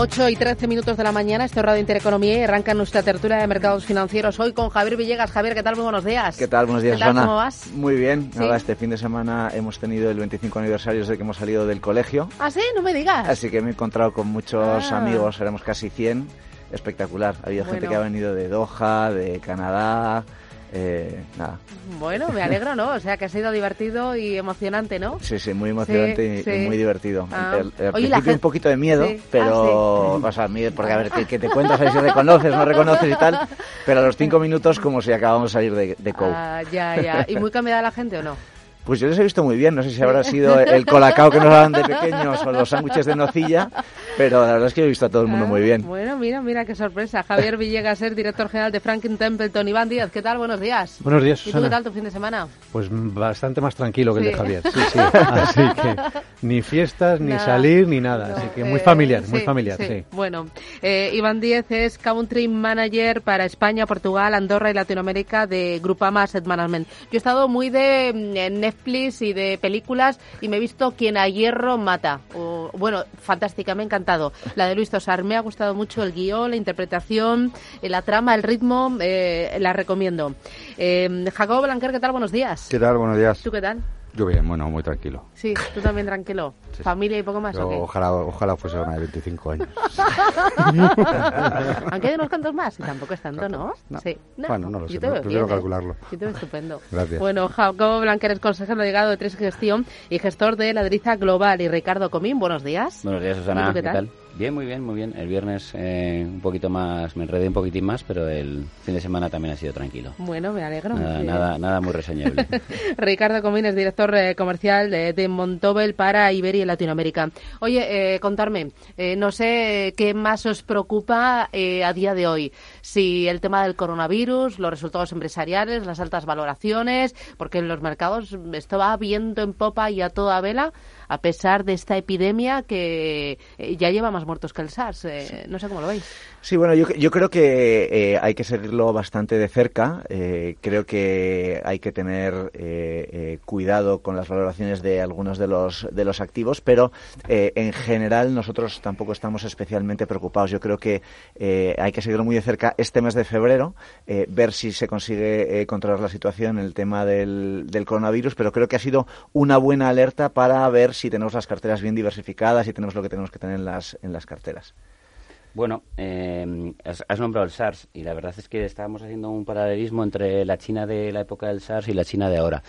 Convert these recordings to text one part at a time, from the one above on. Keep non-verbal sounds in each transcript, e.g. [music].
8 y 13 minutos de la mañana, este Radio Intereconomía y arranca nuestra tertulia de mercados financieros hoy con Javier Villegas. Javier, ¿qué tal? Muy buenos días. ¿Qué tal? Buenos días, ¿Qué tal? Susana. ¿Cómo vas? Muy bien. ¿Sí? Nada, este fin de semana hemos tenido el 25 aniversario desde que hemos salido del colegio. ¿Ah, sí? No me digas. Así que me he encontrado con muchos Ah. amigos, éramos casi 100. Espectacular. Ha habido gente Bueno. que ha venido de Doha, de Canadá. Eh, nada, Bueno, me alegro, ¿no? O sea, que ha sido divertido y emocionante, ¿no? sí, sí, muy emocionante y- sí. y, muy divertido. Ah. El, el Oye, principio un poquito de miedo, Sí. pero, Ah, o sea, miedo, porque a ver, que, que te cuentas a ver si reconoces, no reconoces y tal, pero a los cinco minutos como si acabamos de salir de, de. Ah, ya, ya. ¿Y muy cambiada la gente o no? Pues yo les he visto muy bien, no sé si habrá sido el colacao que nos daban de pequeños o los sándwiches de nocilla, pero la verdad es que he visto a todo el mundo muy bien. Bueno, mira, mira qué sorpresa. Javier Villegas, el director general de Franklin Templeton. Iván Díaz, ¿qué tal? Buenos días. Buenos días, ¿Y tú Susana. qué tal tu fin de semana? Pues bastante más tranquilo que el de Javier. Sí, sí. [laughs] Así que ni fiestas, ni Nada. salir, ni nada. No, Así que eh, muy familiar, muy sí, familiar, sí. Bueno, eh, Iván Díez es Country Manager para España, Portugal, Andorra y Latinoamérica de Grupama Asset Management. Yo he estado muy de mm, Netflix y de películas y me he visto Quien a hierro mata. O, bueno, fantástica, me ha encantado. La de Luis Tosar, me ha gustado mucho el guion, la interpretación, eh, la trama, el ritmo, eh, la recomiendo. Eh, Jacobo Blanquer, ¿qué tal? Buenos días. ¿Qué tal? Buenos días. ¿Tú qué tal? Yo bien, bueno, muy tranquilo. Sí, tú también tranquilo. [laughs] Sí. ¿Familia y poco más o qué? ojalá, ojalá fuese una de 25 años. [laughs] Aunque hay unos cuantos más, y tampoco es tanto, ¿no? No. Sí. Bueno, no lo yo sé, no- prefiero bien, ¿eh? calcularlo. Yo te veo estupendo. [laughs] Gracias. Bueno, Jacobo Blanquer es consejero delegado de Tres Gestión y gestor de Ladriza Global. Y Ricardo Comín, buenos días. Buenos días, ¿Y Susana. qué tal? Bien, muy bien, muy bien. El viernes eh, un poquito más, me enredé un poquitín más, pero el fin de semana también ha sido tranquilo. Bueno, me alegro. Nada, nada, nada muy reseñable. [laughs] Ricardo Comín es director eh, comercial de, de Montobel para Iberia y Latinoamérica. Oye, eh, contarme, eh, no sé qué más os preocupa eh, a día de hoy. Si el tema del coronavirus, los resultados empresariales, las altas valoraciones, porque en los mercados esto va viento en popa y a toda vela, a pesar de esta epidemia que eh, ya lleva más muertos que el SARS. Eh, No sé cómo lo veis. Sí, bueno, yo, yo creo que eh, hay que seguirlo bastante de cerca. Eh, creo que hay que tener cuidado con las valoraciones de algunos de los, de los activos, pero en general nosotros tampoco estamos especialmente preocupados. Yo creo que eh, hay que seguirlo muy de cerca este mes de febrero, ver si se consigue controlar la situación en el tema del, del coronavirus, pero creo que ha sido una buena alerta para ver si tenemos las carteras bien diversificadas y tenemos lo que tenemos que tener en las, en las carteras. Bueno, eh, has, has nombrado el SARS y la verdad es que estábamos haciendo un paralelismo entre la China de la época del SARS y la China de ahora.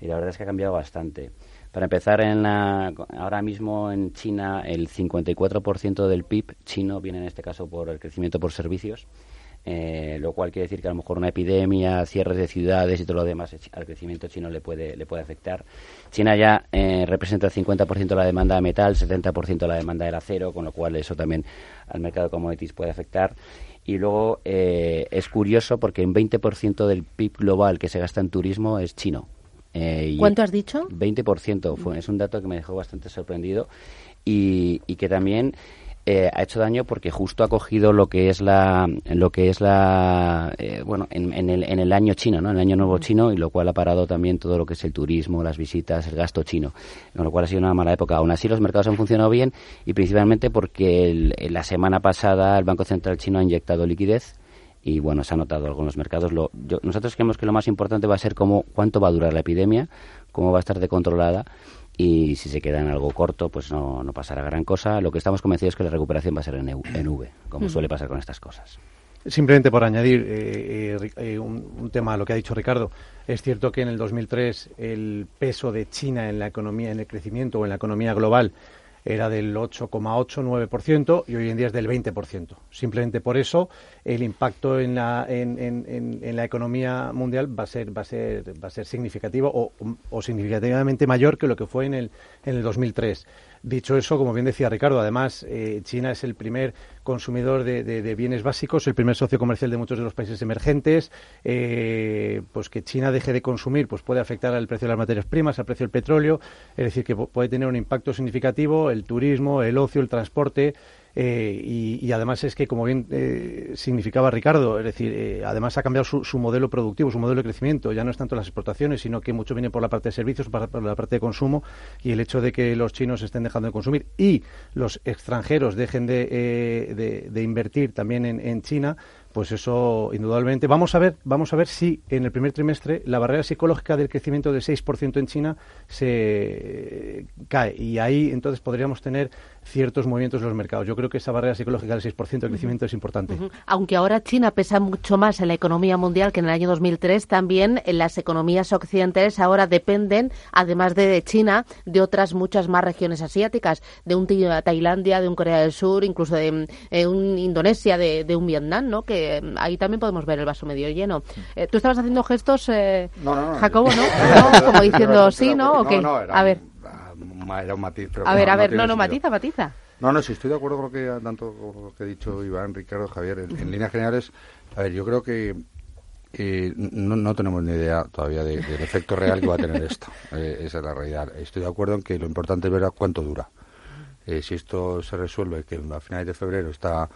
Y la verdad es que ha cambiado bastante. Para empezar, en la, ahora mismo en China el 54% del PIB chino viene en este caso por el crecimiento por servicios. Eh, lo cual quiere decir que a lo mejor una epidemia, cierres de ciudades y todo lo demás al crecimiento chino le puede, le puede afectar. China ya eh, representa el 50% de la demanda de metal, 70% de la demanda del acero, con lo cual eso también al mercado de commodities puede afectar. Y luego eh, es curioso porque un 20% del PIB global que se gasta en turismo es chino. Eh, y ¿Cuánto has dicho? 20%. Fue, es un dato que me dejó bastante sorprendido y, y que también eh, ha hecho daño porque justo ha cogido lo que es la lo que es la eh, bueno en, en el, en el año chino no en el año nuevo chino y lo cual ha parado también todo lo que es el turismo las visitas el gasto chino. Con lo cual ha sido una mala época. Aún así los mercados han funcionado bien y principalmente porque el- la semana pasada el banco central chino ha inyectado liquidez y bueno, se ha notado algo en los mercados. Lo- yo- nosotros creemos que lo más importante va a ser cómo, cuánto va a durar la epidemia, cómo va a estar decontrolada y si se queda en algo corto, pues no, no pasará gran cosa. Lo que estamos convencidos es que la recuperación va a ser en, EU- en V, como suele pasar con estas cosas. Simplemente por añadir eh, eh, eh, un, un tema a lo que ha dicho Ricardo, es cierto que en el 2003 el peso de China en la economía, en el crecimiento o en la economía global era del 8,8-9% y hoy en día es del 20%. Simplemente por eso el impacto en la, en, en- en- la economía mundial va a ser, va a ser, va a ser significativo o, o significativamente mayor que lo que fue en el, en el 2003. Dicho eso, como bien decía Ricardo, además eh, China es el primer consumidor de, bienes básicos, el primer socio comercial de muchos de los países emergentes, eh, pues que China deje de consumir, pues puede afectar al precio de las materias primas, al precio del petróleo, es decir, que puede tener un impacto significativo el turismo, el ocio, el transporte, eh, y, además es que, como bien eh, significaba Ricardo, es decir, eh, además ha cambiado su, modelo productivo, su modelo de crecimiento. Ya no es tanto las exportaciones, sino que mucho viene por la parte de servicios, por, la parte de consumo y el hecho de que los chinos estén dejando de consumir y los extranjeros dejen de, de, invertir también en, en China, pues eso indudablemente vamos a ver vamos a ver si en el primer trimestre la barrera psicológica del crecimiento del 6% en China se cae y ahí entonces podríamos tener ciertos movimientos en los mercados. Yo creo que esa barrera psicológica del 6% de crecimiento es importante. Aunque ahora China pesa mucho más en la economía mundial que en el año 2003, también en las economías occidentales ahora dependen, además de China, de otras muchas más regiones asiáticas, de un Tailandia, de un Corea del Sur, incluso de eh, un Indonesia, de, un Vietnam, ¿no? Que mm, ahí también podemos ver el vaso medio lleno. Eh, Tú estabas haciendo gestos, eh, Jacobo, ¿no? [laughs] Como diciendo sí, ¿no? ¿O qué? a ver era un matiz. a ver, a ver, no, no, matiza, matiza. No, no, sí, estoy de acuerdo con lo que, tanto con lo que ha dicho Iván, Ricardo, Javier. En, líneas generales, a ver, yo creo que no, no, tenemos ni idea todavía del efecto real que va a tener esto. [laughs] Eh, esa es la realidad. Estoy de acuerdo en que lo importante es ver a cuánto dura. Eh, si esto se resuelve, que a finales de febrero está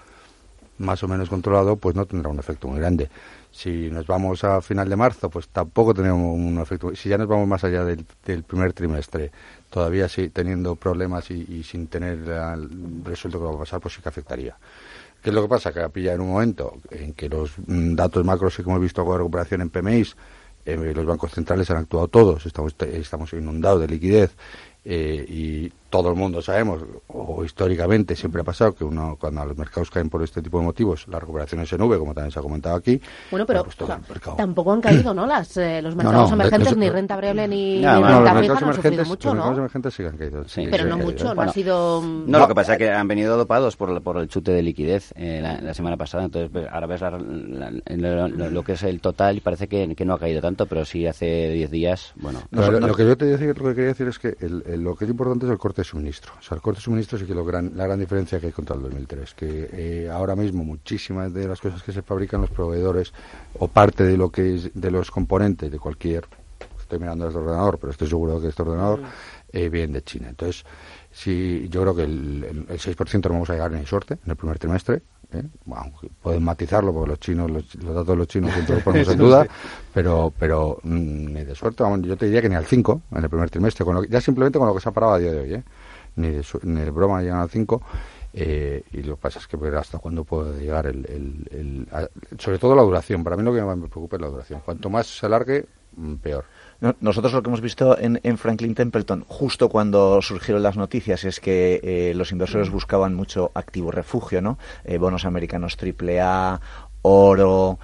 más o menos controlado, pues no tendrá un efecto muy grande. Si nos vamos a final de marzo, pues tampoco tenemos un efecto. Si ya nos vamos más allá del, primer trimestre, todavía sí, teniendo problemas y, sin tener resuelto qué va a pasar, pues sí que afectaría. ¿Qué es lo que pasa? Que pilla en un momento en que los mm, datos macros que hemos visto con recuperación en PMIs, eh, los bancos centrales han actuado todos, estamos, estamos inundados de liquidez eh, y todo el mundo sabemos, o históricamente siempre ha pasado, que uno cuando los mercados caen por este tipo de motivos, la recuperación es en V, como también se ha comentado aquí. Bueno, pero tampoco han caído, ¿no? Las, eh, los mercados emergentes, ni renta variable ni, renta fija, no han sufrido mucho, los ¿no? mercados emergentes sí han caído. Sí, pero no mucho, no ha sido... No, lo que pasa es que han venido dopados por, por el chute de liquidez eh, la, semana pasada, entonces pues, ahora ves lo, que es el total y parece que, que, no ha caído tanto, pero sí hace 10 días, bueno... lo, que yo te decía, lo que quería decir es que lo que es importante es el corte de suministro. O sea, el corte de suministro sí que lo gran, la gran diferencia que hay contra el 2003, que eh, ahora mismo muchísimas de las cosas que se fabrican los proveedores o parte de lo que es de los componentes de cualquier, estoy mirando este ordenador, pero estoy seguro que este ordenador, eh, viene de China. Entonces, sí, yo creo que el, el, 6% no vamos a llegar en suerte en el primer trimestre, ¿eh? pueden matizarlo porque los chinos los, datos de los chinos siempre los ponemos [laughs] en duda pero pero mm, ni de suerte vamos, yo te diría que ni al 5 en el primer trimestre con ya simplemente con lo que se ha parado a día de hoy ¿eh? ni de, ni de broma llegan al 5 eh, y lo que pasa es que ver hasta cuándo puede llegar el, el, sobre todo la duración para mí lo que me preocupa es la duración cuanto más se alargue peor nosotros lo que hemos visto en, Franklin Templeton, justo cuando surgieron las noticias, es que eh, los inversores buscaban mucho activo refugio, ¿no? Eh, bonos americanos AAA, oro,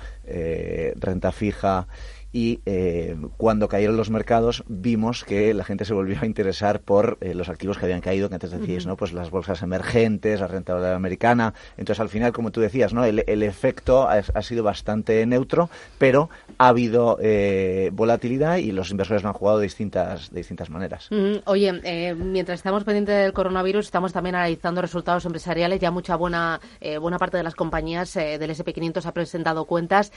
renta fija y eh, cuando cayeron los mercados vimos que la gente se volvió a interesar por eh, los activos que habían caído, que antes decíais, ¿no? Pues las bolsas emergentes, la renta americana. Entonces, al final, como tú decías, ¿no? El, efecto ha, sido bastante neutro, pero ha habido eh, volatilidad y los inversores lo han jugado de distintas, de distintas maneras. Oye, mientras estamos pendientes del coronavirus, estamos también analizando resultados empresariales. Ya mucha buena, buena parte de las compañías del SP500 ha presentado cuentas.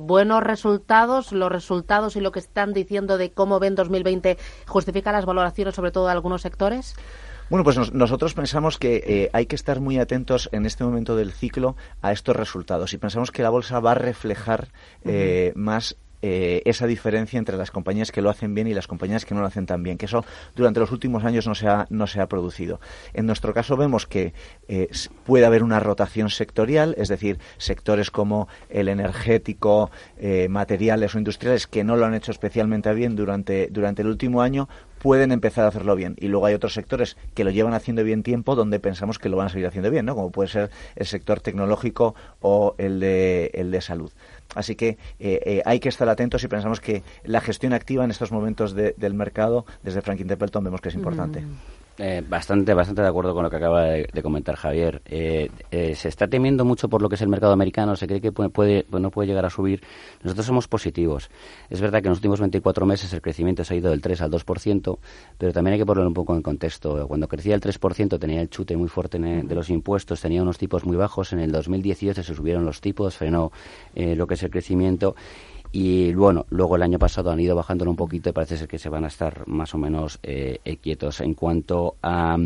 buenos resultados los resultados y lo que están diciendo de cómo ven 2020 justifica las valoraciones, sobre todo de algunos sectores? Bueno, pues nosotros pensamos que eh, hay que estar muy atentos en este momento del ciclo a estos resultados y pensamos que la bolsa va a reflejar eh, más eh, esa diferencia entre las compañías que lo hacen bien y las compañías que no lo hacen tan bien, que eso durante los últimos años no se ha, no se ha producido. En nuestro caso vemos que eh, puede haber una rotación sectorial, es decir, sectores como el energético, eh, materiales o industriales que no lo han hecho especialmente bien durante, durante el último año, pueden empezar a hacerlo bien. Y luego hay otros sectores que lo llevan haciendo bien tiempo donde pensamos que lo van a seguir haciendo bien, ¿no? Como puede ser el sector tecnológico o el de, el de salud. Así que eh, eh, hay que estar atentos y pensamos que la gestión activa en estos momentos del mercado, desde Franklin Templeton, vemos que es importante. Mm. Eh, bastante, bastante de acuerdo con lo que acaba de, comentar Javier. Eh, eh, se está temiendo mucho por lo que es el mercado americano, se cree que puede, pues no puede llegar a subir. Nosotros somos positivos. Es verdad que en los últimos 24 meses el crecimiento se ha ido del 3 al 2%, pero también hay que ponerlo un poco en contexto. Cuando crecía el 3% tenía el chute muy fuerte de los impuestos, tenía unos tipos muy bajos. En el 2018 se subieron los tipos, frenó lo que es el crecimiento y bueno, luego el año pasado han ido bajándolo un poquito y parece ser que se van a estar más o menos eh, eh, quietos. En cuanto a,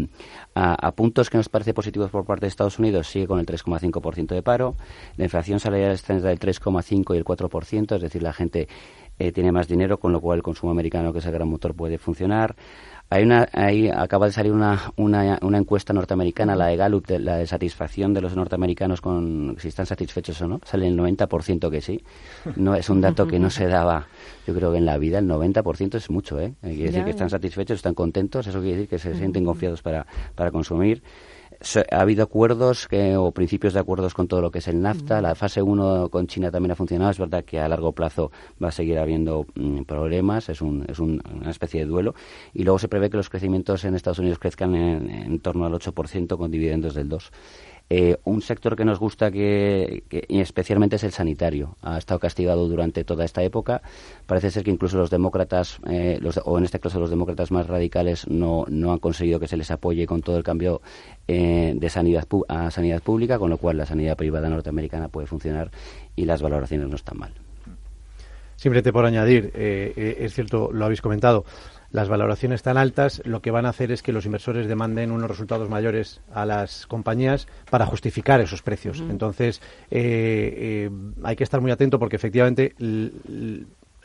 a, puntos que nos parece positivos por parte de Estados Unidos, sigue con el 3,5% de paro. La inflación salarial está entre el 3,5 y el 4%, es decir, la gente eh, tiene más dinero, con lo cual el consumo americano, que es el gran motor, puede funcionar. Hay una, ahí acaba de salir una, una, una, encuesta norteamericana, la de Gallup, de, la de satisfacción de los norteamericanos con si están satisfechos o no. Sale el 90% que sí. No es un dato que no se daba, yo creo que en la vida el 90% es mucho, ¿eh? Quiere decir que están satisfechos, están contentos, eso quiere decir que se sienten confiados para, para consumir ha habido acuerdos que, o principios de acuerdos con todo lo que es el NAFTA. La fase 1 con China también ha funcionado. Es verdad que a largo plazo va a seguir habiendo mm, problemas. Es, un, es un, una especie de duelo. Y luego se prevé que los crecimientos en Estados Unidos crezcan en, en torno al 8% con dividendos del 2%. Eh, un sector que nos gusta que, y especialmente es el sanitario. Ha estado castigado durante toda esta época. Parece ser que incluso los demócratas, eh, o en este caso los demócratas más radicales, no, no han conseguido que se les apoye con todo el cambio eh, de sanidad a sanidad pública, con lo cual la sanidad privada norteamericana puede funcionar y las valoraciones no están mal. Simplemente por añadir, es cierto, lo habéis comentado, las valoraciones tan altas lo que van a hacer es que los inversores demanden unos resultados mayores a las compañías para justificar esos precios. Entonces, eh, eh, hay que estar muy atento porque efectivamente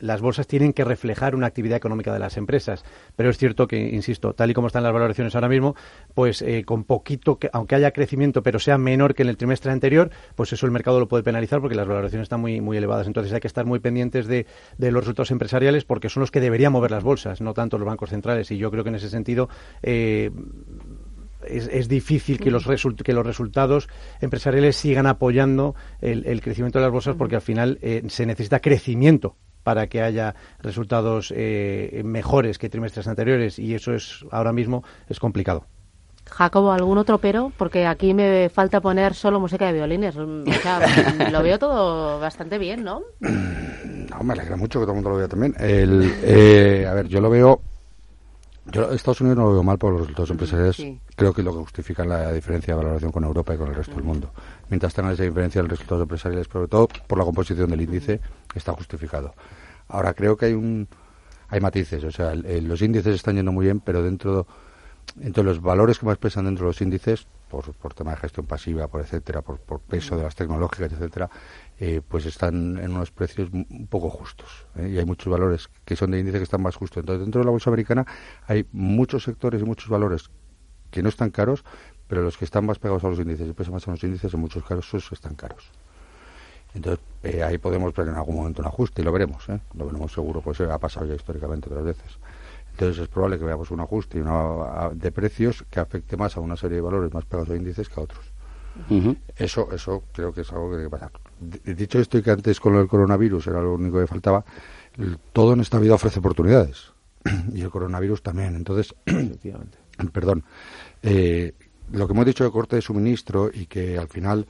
las bolsas tienen que reflejar una actividad económica de las empresas. Pero es cierto que, insisto, tal y como están las valoraciones ahora mismo, pues eh, con poquito, que, aunque haya crecimiento, pero sea menor que en el trimestre anterior, pues eso el mercado lo puede penalizar porque las valoraciones están muy, muy elevadas. Entonces hay que estar muy pendientes de, los resultados empresariales porque son los que deberían mover las bolsas, no tanto los bancos centrales. Y yo creo que en ese sentido. Eh, es, difícil que los, que los resultados empresariales sigan apoyando el, crecimiento de las bolsas porque al final eh, se necesita crecimiento para que haya resultados eh, mejores que trimestres anteriores y eso es ahora mismo es complicado. Jacobo, ¿algún otro pero? Porque aquí me falta poner solo música de violines. lo veo todo bastante bien, ¿no? [clears throat] No, me alegra mucho que todo el mundo lo vea también. El, eh, a ver, yo lo veo... Yo Estados Unidos no lo veo mal por los resultados empresariales. Creo que lo que justifica la diferencia de valoración con Europa y con el resto del mundo. Mientras tenga esa diferencia de los resultados empresariales, sobre todo por la composición del índice, está justificado. Ahora creo que hay un hay matices, o sea, los índices están yendo muy bien, pero dentro entre los valores que más pesan dentro de los índices, por, por tema de gestión pasiva, por etcétera, por, por peso de las tecnológicas, etcétera, eh, pues están en unos precios un poco justos. ¿eh? Y hay muchos valores que son de índice que están más justos. Entonces, dentro de la bolsa americana hay muchos sectores y muchos valores que no están caros, pero los que están más pegados a los índices y pesan más a los índices, en muchos casos, están caros. Entonces, eh, ahí podemos ver en algún momento un ajuste y lo veremos, ¿eh? lo veremos seguro, pues ha pasado ya históricamente otras veces. Entonces es probable que veamos un ajuste de precios que afecte más a una serie de valores más pegados a índices que a otros. Eso eso creo que es algo que pasa. Dicho esto y que antes con el coronavirus era lo único que faltaba, todo en esta vida ofrece oportunidades [clears throat] y el coronavirus también. Entonces, [clears throat] perdón, eh, lo que hemos dicho de corte de suministro y que al final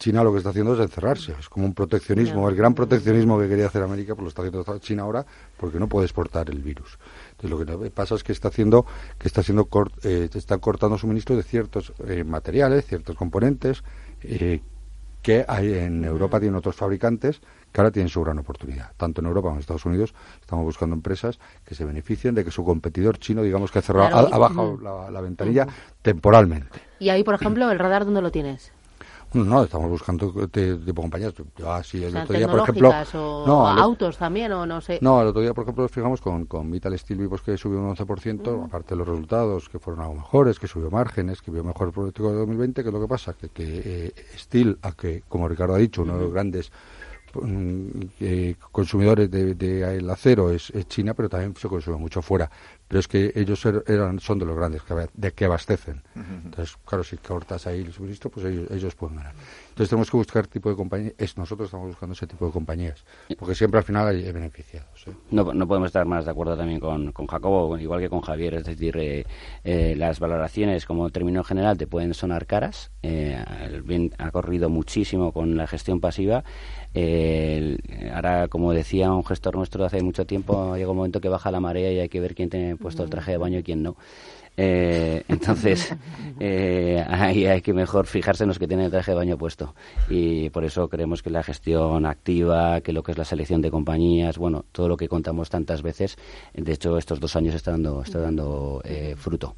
China lo que está haciendo es encerrarse. Es como un proteccionismo. El gran proteccionismo que quería hacer América, pues lo está haciendo China ahora porque no puede exportar el virus. Entonces lo que pasa es que está haciendo, que está haciendo, eh, está cortando suministro de ciertos eh, materiales, ciertos componentes eh, que hay en Europa tienen otros fabricantes que ahora tienen su gran oportunidad. Tanto en Europa como en Estados Unidos estamos buscando empresas que se beneficien de que su competidor chino, digamos que ha cerrado, ha, bajado la, ventanilla temporalmente. Y ahí, por ejemplo, el radar, ¿dónde lo tienes? No, estamos buscando tipo compañías. así el otro día, por ejemplo. O autos también, o no sé. No, el otro día, por ejemplo, nos fijamos con, con Vital Steel Vivos que subió un 11%, aparte de los resultados que fueron algo mejores, que subió márgenes, que vio mejor el producto de 2020. que es lo que pasa? Que, que eh, Steel, a que, como Ricardo ha dicho, uno de los grandes eh, consumidores de, de, acero es, China, pero también se consume mucho fuera pero es que ellos er, eran, son de los grandes que, de que abastecen. Entonces, claro, si cortas ahí el suministro, pues ellos, pueden ganar. Entonces tenemos que buscar tipo de compañía. Es, nosotros estamos buscando ese tipo de compañías, porque siempre al final hay beneficiados. ¿eh? No, no podemos estar más de acuerdo también con, con Jacobo, igual que con Javier. Es decir, eh, eh, las valoraciones como término general te pueden sonar caras. el bien ha corrido muchísimo con la gestión pasiva. Ahora, como decía un gestor nuestro hace mucho tiempo, llega un momento que baja la marea y hay que ver quién tiene puesto el traje de baño y quién no. Eh, [laughs] entonces, eh, ahí hay que mejor fijarse en los que tienen el traje de baño puesto. Y por eso creemos que la gestión activa, que lo que es la selección de compañías, bueno, todo lo que contamos tantas veces, de hecho, estos dos años está dando, está dando eh, fruto.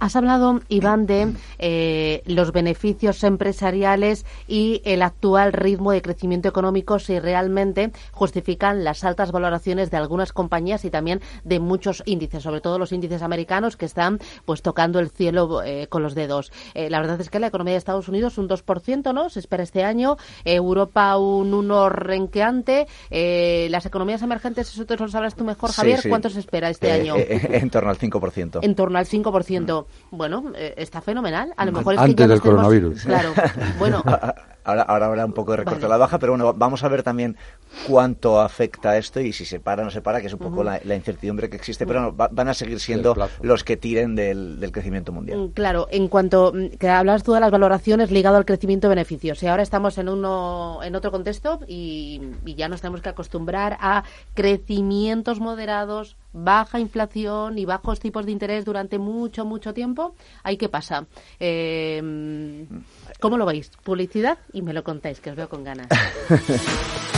Has hablado, Iván, de eh, los beneficios empresariales y el actual ritmo de crecimiento económico si realmente justifican las altas valoraciones de algunas compañías y también de muchos índices, sobre todo los índices americanos que están pues tocando el cielo eh, con los dedos. Eh, la verdad es que la economía de Estados Unidos un 2%, ¿no? Se espera este año. Europa un 1 renqueante. las economías emergentes, eso te lo sabrás tú mejor, Javier. ¿Cuánto se espera este año? en torno al 5%. En torno al 5% bueno, eh, está fenomenal. A lo mejor es que ya del coronavirus. Claro, bueno. [laughs] Ahora, ahora habrá un poco de recorte a la baja, pero bueno, vamos a ver también cuánto afecta esto y si se para o no se para, que es un poco la, incertidumbre que existe, pero van a seguir siendo los que tiren del, crecimiento mundial. Mm, claro, en cuanto mm, que hablas tú de las valoraciones ligado al crecimiento de beneficios, y ahora estamos en uno en otro contexto y, y ya nos tenemos que acostumbrar a crecimientos moderados, baja inflación y bajos tipos de interés durante mucho, mucho tiempo, ¿ahí qué pasa? Eh, ¿Cómo lo veis? ¿Publicidad? Y me lo contáis, que os veo con ganas. [laughs]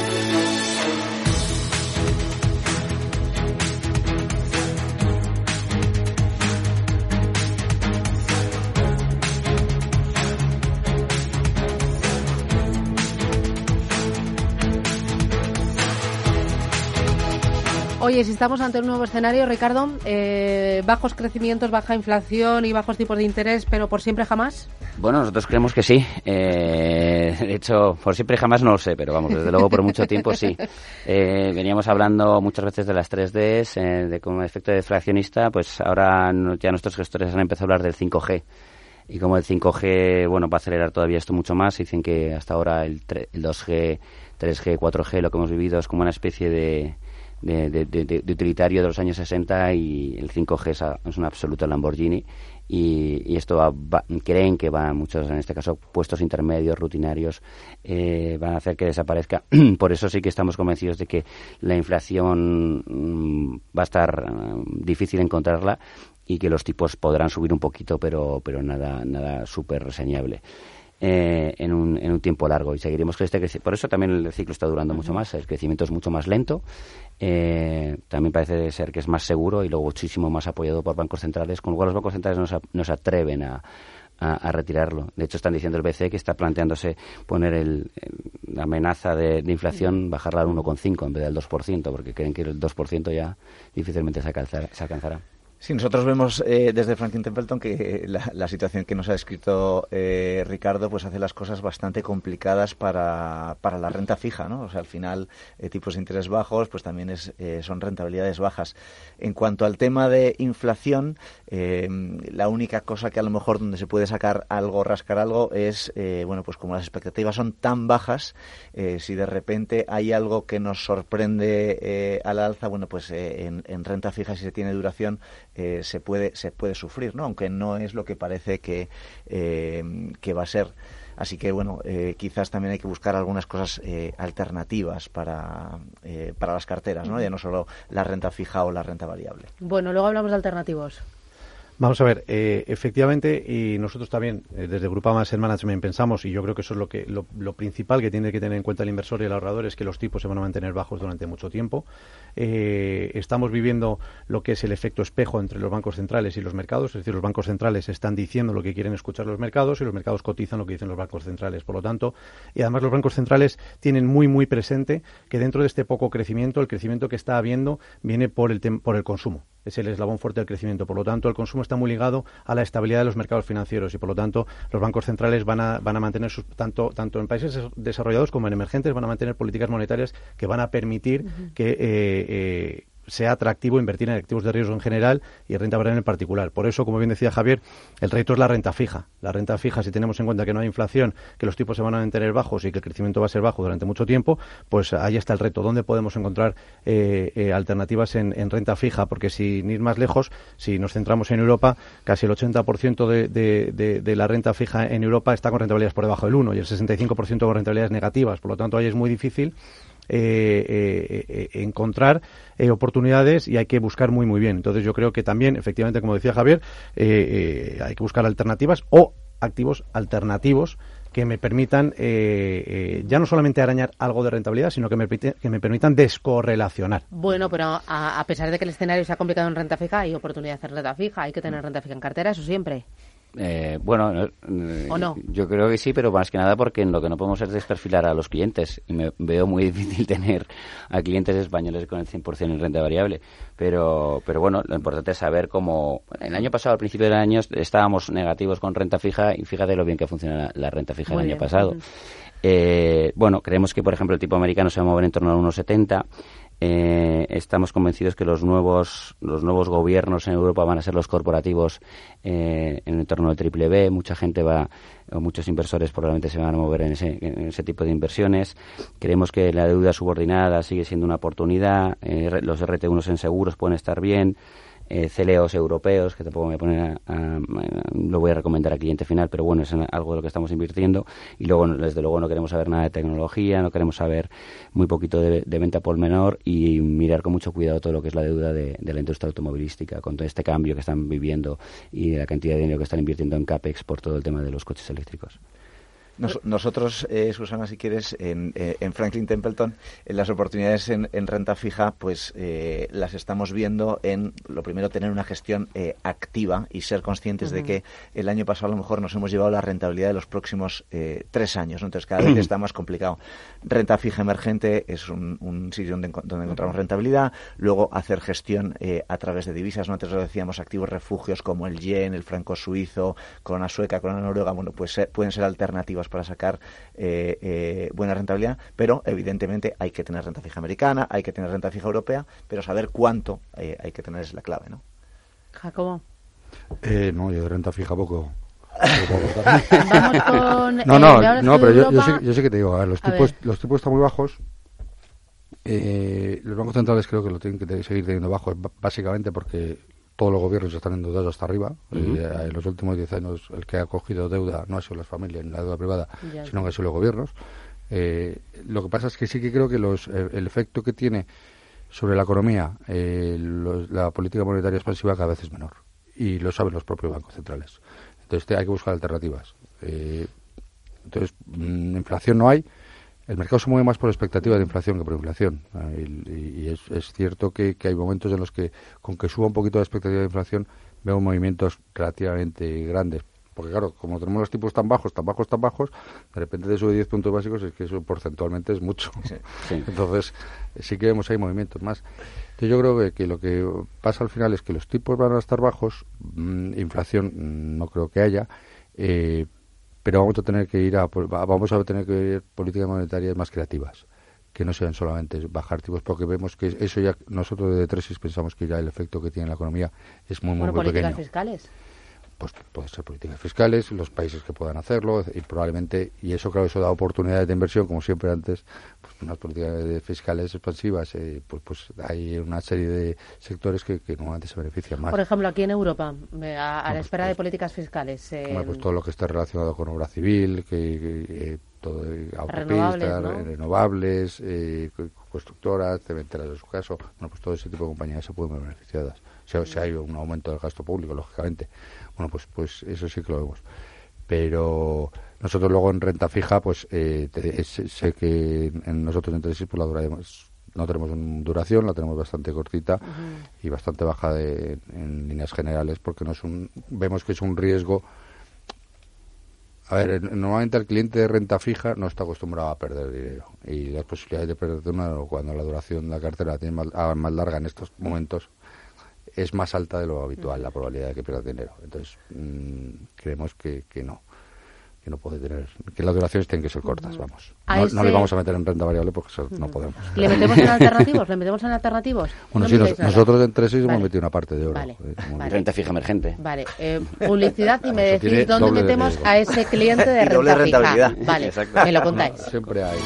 Oye, si estamos ante un nuevo escenario, Ricardo, eh, bajos crecimientos, baja inflación y bajos tipos de interés, pero por siempre jamás. Bueno, nosotros creemos que sí. Eh, de hecho, por siempre jamás no lo sé, pero vamos, desde luego por mucho tiempo sí. Eh, veníamos hablando muchas veces de las 3Ds, de como efecto deflacionista, pues ahora ya nuestros gestores han empezado a hablar del 5G y como el 5G, bueno, va a acelerar todavía esto mucho más, dicen que hasta ahora el, el 2G, 3G, 4G, lo que hemos vivido es como una especie de, de, utilitario de los años 60 y el 5G es, un absoluto Lamborghini y, esto creen que va muchos, en este caso, puestos intermedios, rutinarios, eh, van a hacer que desaparezca. [clears throat] Por eso sí que estamos convencidos de que la inflación mm, va a estar mm, difícil encontrarla y que los tipos podrán subir un poquito, pero, pero nada, nada súper reseñable. Eh, en, un, en un tiempo largo y seguiremos con este Por eso también el ciclo está durando mucho más, el crecimiento es mucho más lento, eh, también parece ser que es más seguro y luego muchísimo más apoyado por bancos centrales, con lo cual los bancos centrales no se, atreven a, retirarlo. De hecho, están diciendo el BCE que está planteándose poner el, la amenaza de, inflación, bajarla al 1,5 en vez del 2%, porque creen que el 2% ya difícilmente se alcanzará. Sí, nosotros vemos eh, desde Franklin Templeton que la, situación que nos ha descrito eh, Ricardo pues hace las cosas bastante complicadas para, para la renta fija, ¿no? O sea, al final eh, tipos de interés bajos pues también es, son rentabilidades bajas. En cuanto al tema de inflación, la única cosa que a lo mejor donde se puede sacar algo, rascar algo, es, bueno, pues como las expectativas son tan bajas, si de repente hay algo que nos sorprende al alza, bueno, pues en, en renta fija si se tiene duración, eh, se puede se puede sufrir, ¿no? Aunque no es lo que parece que, eh, que va a ser. Así que, bueno, eh, quizás también hay que buscar algunas cosas alternativas para, para las carteras, ¿no? Ya no solo la renta fija o la renta variable. Bueno, luego hablamos de alternativos. Vamos a ver, eh, efectivamente, y nosotros también, eh, desde Grupama Asset Management, pensamos, y yo creo que eso es lo, que, lo, principal que tiene que tener en cuenta el inversor y el ahorrador, es que los tipos se van a mantener bajos durante mucho tiempo. Eh, estamos viviendo lo que es el efecto espejo entre los bancos centrales y los mercados, es decir, los bancos centrales están diciendo lo que quieren escuchar los mercados y los mercados cotizan lo que dicen los bancos centrales. Por lo tanto, y además los bancos centrales tienen muy, muy presente que dentro de este poco crecimiento, el crecimiento que está habiendo viene por el, por el consumo es el eslabón fuerte del crecimiento. Por lo tanto, el consumo está muy ligado a la estabilidad de los mercados financieros y, por lo tanto, los bancos centrales van a, van a mantener, sus, tanto, tanto en países desarrollados como en emergentes, van a mantener políticas monetarias que van a permitir que eh, eh, sea atractivo invertir en activos de riesgo en general y renta variable en particular. Por eso, como bien decía Javier, el reto es la renta fija. La renta fija, si tenemos en cuenta que no hay inflación, que los tipos se van a mantener bajos y que el crecimiento va a ser bajo durante mucho tiempo, pues ahí está el reto. ¿Dónde podemos encontrar eh, eh, alternativas en, renta fija? Porque si ir más lejos, si nos centramos en Europa, casi el 80% de, de, la renta fija en Europa está con rentabilidades por debajo del 1 y el 65% con rentabilidades negativas. Por lo tanto, ahí es muy difícil encontrar oportunidades y hay que buscar muy, muy bien. Entonces yo creo que también, efectivamente, como decía Javier, hay que buscar alternativas o activos alternativos que me permitan ya no solamente arañar algo de rentabilidad, sino que me, que me permitan descorrelacionar. Bueno, pero a, pesar de que el escenario se ha complicado en renta fija, hay oportunidad de hacer renta fija, hay que tener renta fija en cartera, eso siempre. Eh, bueno, yo creo que sí, pero más que nada porque lo que no podemos es desperfilar a los clientes y me veo muy [laughs] difícil tener a clientes españoles con el 100% en renta variable. Pero, pero bueno, lo importante es saber cómo. El año pasado, al principio del año, estábamos negativos con renta fija y fíjate lo bien que funciona la, renta fija el año pasado. Eh, bueno, creemos que, por ejemplo, el tipo americano se va a mover en torno a 1,70 eh, estamos convencidos que los nuevos, los nuevos gobiernos en Europa van a ser los corporativos eh, en el entorno del triple B. Mucha gente va, o muchos inversores probablemente se van a mover en ese, tipo de inversiones. Creemos que la deuda subordinada sigue siendo una oportunidad. Eh, los RT1 en seguros pueden estar bien eh, europeos, que tampoco me ponen a, lo voy a recomendar al cliente final, pero bueno, es algo de lo que estamos invirtiendo. Y luego, desde luego, no queremos saber nada de tecnología, no queremos saber muy poquito de, venta por menor y mirar con mucho cuidado todo lo que es la deuda de, la industria automovilística, con todo este cambio que están viviendo y la cantidad de dinero que están invirtiendo en CAPEX por todo el tema de los coches eléctricos nosotros, eh, Susana, si quieres, en, eh, Franklin Templeton, en las oportunidades en, renta fija, pues eh, las estamos viendo en, lo primero, tener una gestión activa y ser conscientes de que el año pasado a lo mejor nos hemos llevado la rentabilidad de los próximos tres años. Entonces, cada vez está más complicado. Renta fija emergente es un, sitio donde, donde, encontramos rentabilidad. Luego, hacer gestión a través de divisas. ¿no? Antes lo decíamos, activos refugios como el yen, el franco suizo, corona sueca, corona noruega. Bueno, pues pueden ser alternativas para sacar eh, eh, buena rentabilidad, pero evidentemente hay que tener renta fija americana, hay que tener renta fija europea, pero saber cuánto eh, hay que tener es la clave, ¿no? Jacobo. no, yo de renta fija poco. [laughs] no, no, no, pero yo, yo, sé, que te digo, los, tipos, los tipos están muy bajos. los bancos centrales creo que lo tienen que seguir teniendo bajos, básicamente porque todos los gobiernos están endeudados hasta arriba. Eh, en los últimos 10 años el que ha cogido deuda no ha sido las familias ni la deuda privada, sino que han sido los gobiernos. Eh, lo que pasa es que sí que creo que los, eh, el efecto que tiene sobre la economía la política monetaria expansiva cada vez es menor. Y lo saben los propios bancos centrales. Entonces hay que buscar alternativas. entonces, mm, inflación no hay el mercado se mueve más por expectativa de inflación que por inflación. Y, es, cierto que, hay momentos en los que, con que suba un poquito la expectativa de inflación, vemos movimientos relativamente grandes. Porque claro, como tenemos los tipos tan bajos, tan bajos, tan bajos, de repente de sube 10 puntos básicos, es que eso porcentualmente es mucho. [laughs] Entonces, sí que vemos ahí movimientos más. Entonces yo creo que, lo que pasa al final es que los tipos van a estar bajos, mm, inflación mm, no creo que haya, eh, pero vamos a tener que ir a vamos a tener que ir políticas monetarias más creativas que no sean solamente bajar tipos porque vemos que eso ya nosotros de Tresis pensamos que ya el efecto que tiene la economía es muy muy, muy políticas fiscales. Pues puede ser políticas fiscales, los países que puedan hacerlo y probablemente, y eso claro, eso da oportunidades de inversión, como siempre antes, unas políticas fiscales expansivas, eh, pues, pues hay una serie de sectores que, que, normalmente se benefician más. Por ejemplo, aquí en Europa, a, la espera de pues, políticas fiscales. pues todo lo que está relacionado con obra civil, que, eh, todo, autopistas, renovables, eh, constructoras, cementeras en su caso, bueno, pues todo ese tipo de compañías se pueden ver beneficiadas. Si, hay un aumento del gasto público, lógicamente. Bueno, pues, pues eso sí que lo vemos. Pero nosotros luego en renta fija, pues eh, sé que en nosotros en tesis pues la duraremos no tenemos duración, la tenemos bastante cortita y bastante baja de, en líneas generales porque no es un, vemos que es un riesgo. A ver, normalmente el cliente de renta fija no está acostumbrado a perder dinero y las posibilidades de perder dinero cuando la duración de la cartera tiene más, ah, más larga en estos momentos es más alta de lo habitual la probabilidad de que pierda dinero. Entonces, mm, creemos que, que no que no puede tener, que las duraciones tienen que ser cortas, vamos. No, le vamos a meter en renta variable porque no podemos. ¿Le metemos en alternativos? ¿Le metemos en alternativos? Bueno, sí, nosotros entre seis hemos metido una parte de oro. Vale. Eh, renta fija emergente. Vale, eh, publicidad y me decís dónde metemos a ese cliente de [laughs] renta fija. Vale, me lo contáis. siempre hay.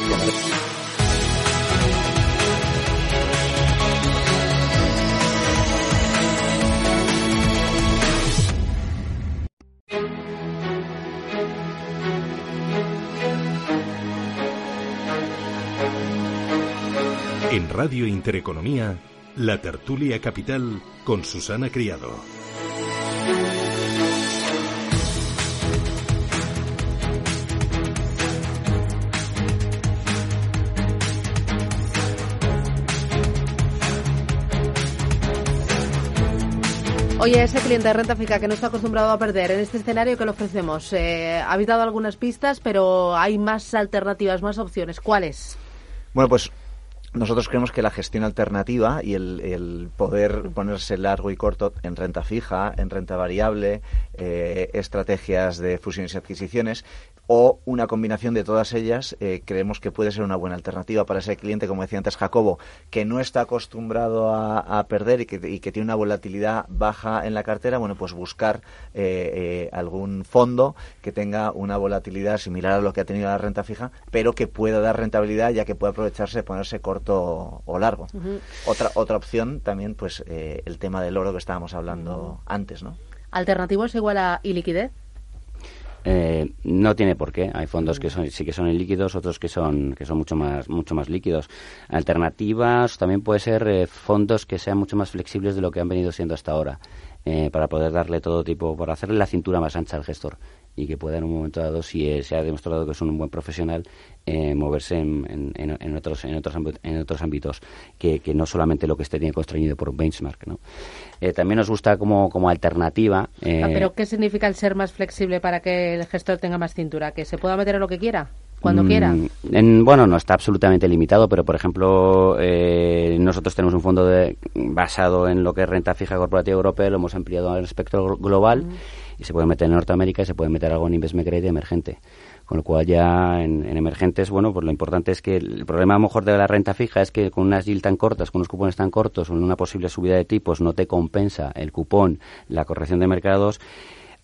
Radio Intereconomía, la tertulia capital con Susana Criado. Oye, ese cliente de renta fija que no está acostumbrado a perder en este escenario que le ofrecemos, eh, habéis dado algunas pistas, pero hay más alternativas, más opciones. ¿Cuáles? Bueno, pues nosotros creemos que la gestión alternativa y el, poder ponerse largo y corto en renta fija, en renta variable, eh, estrategias de fusiones y adquisiciones, o una combinación de todas ellas eh, creemos que puede ser una buena alternativa para ese cliente, como decía antes Jacobo, que no está acostumbrado a, perder y que, tiene una volatilidad baja en la cartera, bueno, pues buscar eh, eh, algún fondo que tenga una volatilidad similar a lo que ha tenido la renta fija, pero que pueda dar rentabilidad ya que pueda aprovecharse de ponerse corto o largo. Otra otra opción también, pues el tema del oro que estábamos hablando antes, ¿no? ¿Alternativo es igual a iliquidez? Eh, no tiene por qué. Hay fondos que son, sí que son ilíquidos, otros que son que son mucho más mucho más líquidos. Alternativas también puede ser eh, fondos que sean mucho más flexibles de lo que han venido siendo hasta ahora, eh, para poder darle todo tipo, para hacerle la cintura más ancha al gestor y que pueda en un momento dado, si se ha demostrado que es un buen profesional, eh, moverse en, en, otros, en, otros, en otros ámbitos que, que, no solamente lo que esté bien constreñido por un benchmark. ¿no? Eh, también nos gusta como, como alternativa. Eh, ah, ¿Pero qué significa el ser más flexible para que el gestor tenga más cintura? ¿Que se pueda meter a lo que quiera? Cuando mm, quiera. bueno, no está absolutamente limitado, pero por ejemplo, nosotros tenemos un fondo de, basado en lo que es renta fija corporativa europea, lo hemos ampliado al espectro global y se puede meter en Norteamérica y se puede meter algo en investment grade emergente. Con lo cual ya en, emergentes, bueno, pues lo importante es que el problema a lo mejor de la renta fija es que con unas yield tan cortas, con unos cupones tan cortos, con una posible subida de tipos, no te compensa el cupón, la corrección de mercados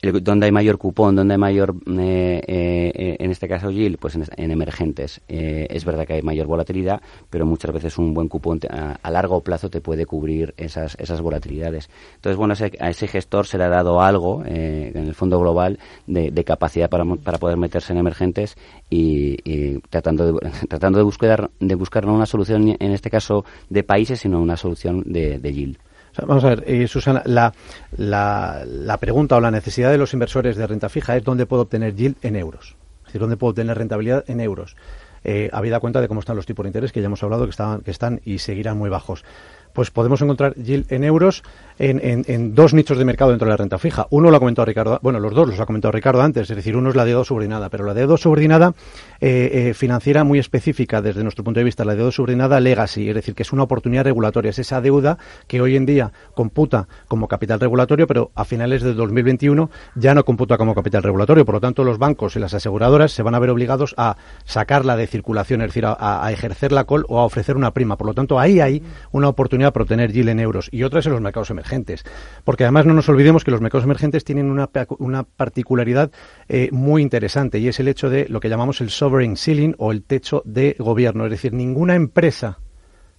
donde hay mayor cupón, donde hay mayor, eh, eh, en este caso yield, pues en, emergentes. Eh, es verdad que hay mayor volatilidad, pero muchas veces un buen cupón a, largo plazo te puede cubrir esas, volatilidades. Entonces, bueno, a ese gestor se le ha dado algo en el fondo global de, capacidad para, para, poder meterse en emergentes y, tratando, de, [laughs] tratando de, buscar, de buscar no una solución, en este caso, de países, sino una solución de, de yield vamos a ver, eh, Susana, la, la, pregunta o la necesidad de los inversores de renta fija es dónde puedo obtener yield en euros. Es decir, dónde puedo obtener rentabilidad en euros. Eh, habida cuenta de cómo están los tipos de interés, que ya hemos hablado que que están y seguirán muy bajos. Pues podemos encontrar yield en euros en, dos nichos de mercado dentro de la renta fija. Uno lo ha comentado Ricardo, bueno, los dos los ha comentado Ricardo antes, es decir, uno es la deuda subordinada, pero la deuda subordinada eh, eh, financiera muy específica desde nuestro punto de vista, la deuda subordinada legacy, es decir, que es una oportunidad regulatoria, es esa deuda que hoy en día computa como capital regulatorio, pero a finales de 2021 ya no computa como capital regulatorio, por lo tanto los bancos y las aseguradoras se van a ver obligados a sacarla de circulación, es decir, a, a ejercer la call o a ofrecer una prima, por lo tanto ahí hay una oportunidad para obtener yield en euros y otra es en los mercados emergentes porque además no nos olvidemos que los mercados emergentes tienen una, una particularidad eh, muy interesante y es el hecho de lo que llamamos el sovereign ceiling o el techo de gobierno. Es decir, ninguna empresa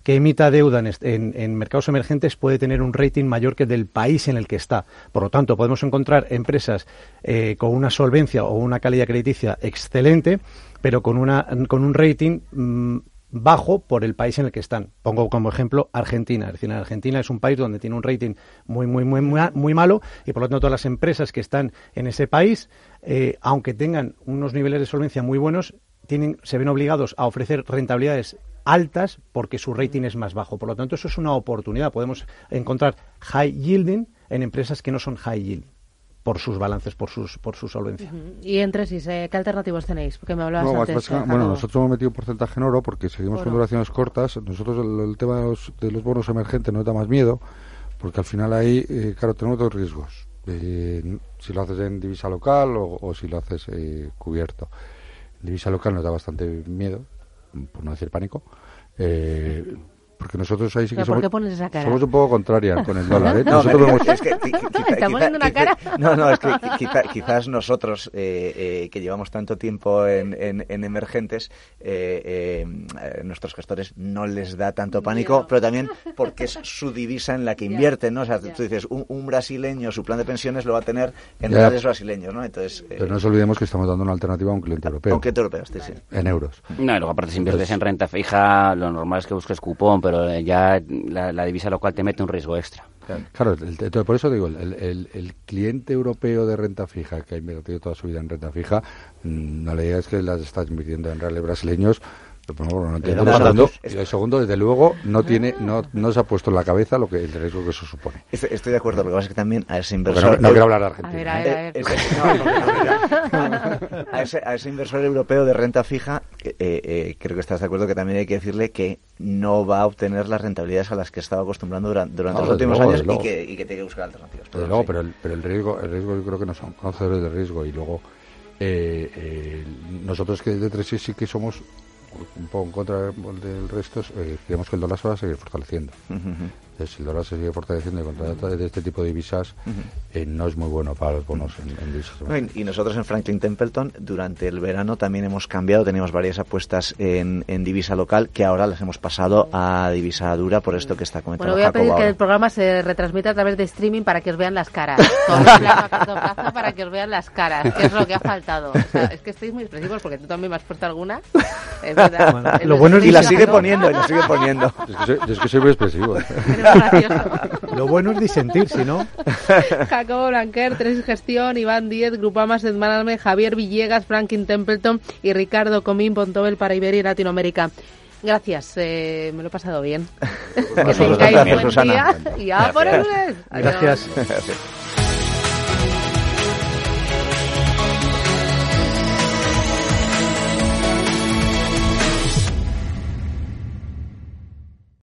que emita deuda en, mercados emergentes puede tener un rating mayor que del país en el que está. Por lo tanto, podemos encontrar empresas eh, con una solvencia o una calidad crediticia excelente, pero con, una, con un rating mm, bajo por el país en el que están. Pongo como ejemplo Argentina. Es decir, Argentina es un país donde tiene un rating muy, muy, muy, muy, malo y por lo tanto todas las empresas que están en ese país, eh, aunque tengan unos niveles de solvencia muy buenos, tienen, se ven obligados a ofrecer rentabilidades altas porque su rating es más bajo. Por lo tanto, eso es una oportunidad. Podemos encontrar high yielding en empresas que no son high yield por sus balances, por sus por su solvencia. Y entre sí, ¿qué alternativas tenéis? Porque me hablabas antes, eh, bueno, nosotros hemos metido un porcentaje en oro porque seguimos con duraciones cortas. Nosotros el, tema de los, bonos emergentes nos da más miedo porque al final ahí, eh, claro, tenemos dos riesgos. Eh, si lo haces en divisa local o, si lo haces cubierto. En divisa local nos da bastante miedo, por no decir pánico. Eh, porque nosotros ahí sí que somos, somos un poco contrarias con el dólar. ¿eh? [laughs] No, nosotros vemos... es que, ¿Está poniendo una cara? No, no, es que quizás nosotros, eh, eh, que llevamos tanto tiempo en, en, emergentes, eh, eh, nuestros gestores no les da tanto pánico, pero también porque es [laughs] su divisa en la que invierten, ¿no? O sea, tú dices, un, brasileño, su plan de pensiones lo va a tener en reales brasileños, ¿no? Entonces, pero no nos olvidemos que estamos dando una alternativa a un cliente europeo. A un cliente europeo, sí, sí. En euros. No, y luego aparte si inviertes en renta fija, lo normal es que busques cupón, pero pero ya la, divisa local te mete un riesgo extra. Claro, por eso digo, el, cliente europeo de renta fija, que ha invertido toda su vida en renta fija, mm, la idea es que las está invirtiendo en reales brasileños el segundo, desde luego, no tiene, no, no se ha puesto en la cabeza lo que el riesgo que eso supone. Estoy, de acuerdo, lo que pasa es que también a ese inversor. No, quiero hablar de Argentina. A, ese, a ese inversor europeo de renta fija, eh, eh, creo que estás de acuerdo que también hay que decirle que no va a obtener las rentabilidades a las que estaba acostumbrando durante, los últimos años y que, y que, tiene que buscar alternativas. Pero, luego, pero, el, pero el riesgo, el riesgo yo creo que no son conocedores de riesgo y luego eh, nosotros que de tres sí que somos un poco en contra del resto, eh, creemos que el dólar se va a seguir fortaleciendo. Si el dólar se sigue fortaleciendo y contra de este tipo de divisas, eh, no es muy bueno para los bonos en, divisas. y nosotros en Franklin Templeton, durante el verano también hemos cambiado, teníamos varias apuestas en, divisa local que ahora las hemos pasado a divisa dura por esto que está comentando. Bueno, voy a pedir que el programa se retransmita a través de streaming para que os vean las caras. [laughs] Con plazo para que os vean las caras, que es lo que ha faltado. es que estáis muy expresivos porque tú también me has puesto alguna. lo bueno es y la sigue poniendo, y la sigue poniendo. Es que soy, muy expresivo. [laughs] Lo bueno es disentir, si no. [laughs] Jacobo Blanquer, Tres Gestión, Iván Díez, Grupamas Management, Javier Villegas, Franklin Templeton y Ricardo Comín Pontobel para Iberia y Latinoamérica. Gracias, eh, me lo he pasado bien. [laughs] que tengáis buen día y a por el Gracias.